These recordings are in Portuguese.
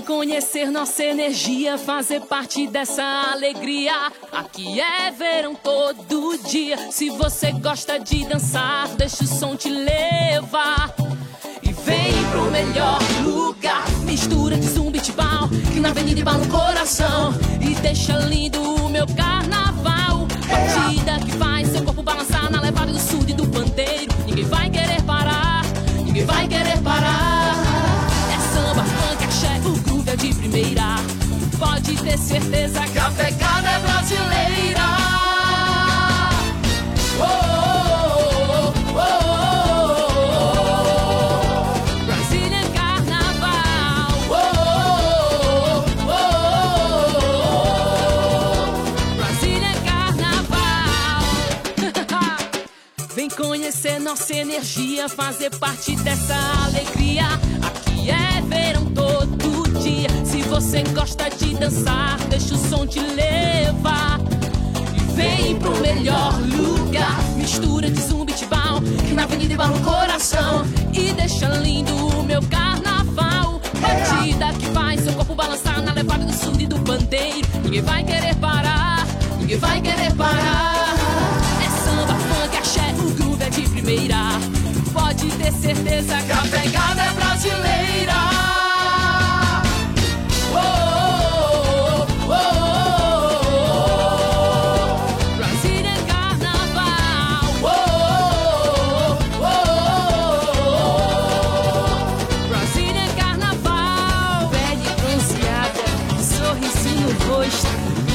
conhecer nossa energia, fazer parte dessa alegria. Aqui é verão todo dia. Se você gosta de dançar, deixa o som te levar. E vem pro melhor lugar. Mistura de zumbi tibal, que na avenida embala no coração. E deixa lindo o meu carnaval. Primeira. Pode ter certeza que a pegada é brasileira. Oh, oh, oh, oh. Brasília Carnaval. Oh, oh. Brasília Carnaval. Vem conhecer nossa energia, fazer parte dessa você gosta de dançar, deixa o som te levar. E vem pro melhor lugar. Mistura de zumbi tibal, na avenida embala o coração. E deixa lindo o meu carnaval. Batida que faz seu corpo balançar na levada do surdo e do pandeiro. Ninguém vai querer parar, ninguém vai querer parar. É samba, funk, axé, o groove é de primeira. Pode ter certeza que a pegada rosto,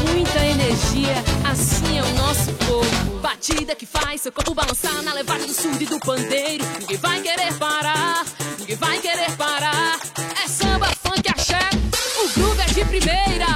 muita energia, assim é o nosso povo. Batida que faz seu corpo balançar na levada do surdo e do pandeiro. Ninguém vai querer parar, ninguém vai querer parar. É samba, funk, axé, o groove é de primeira.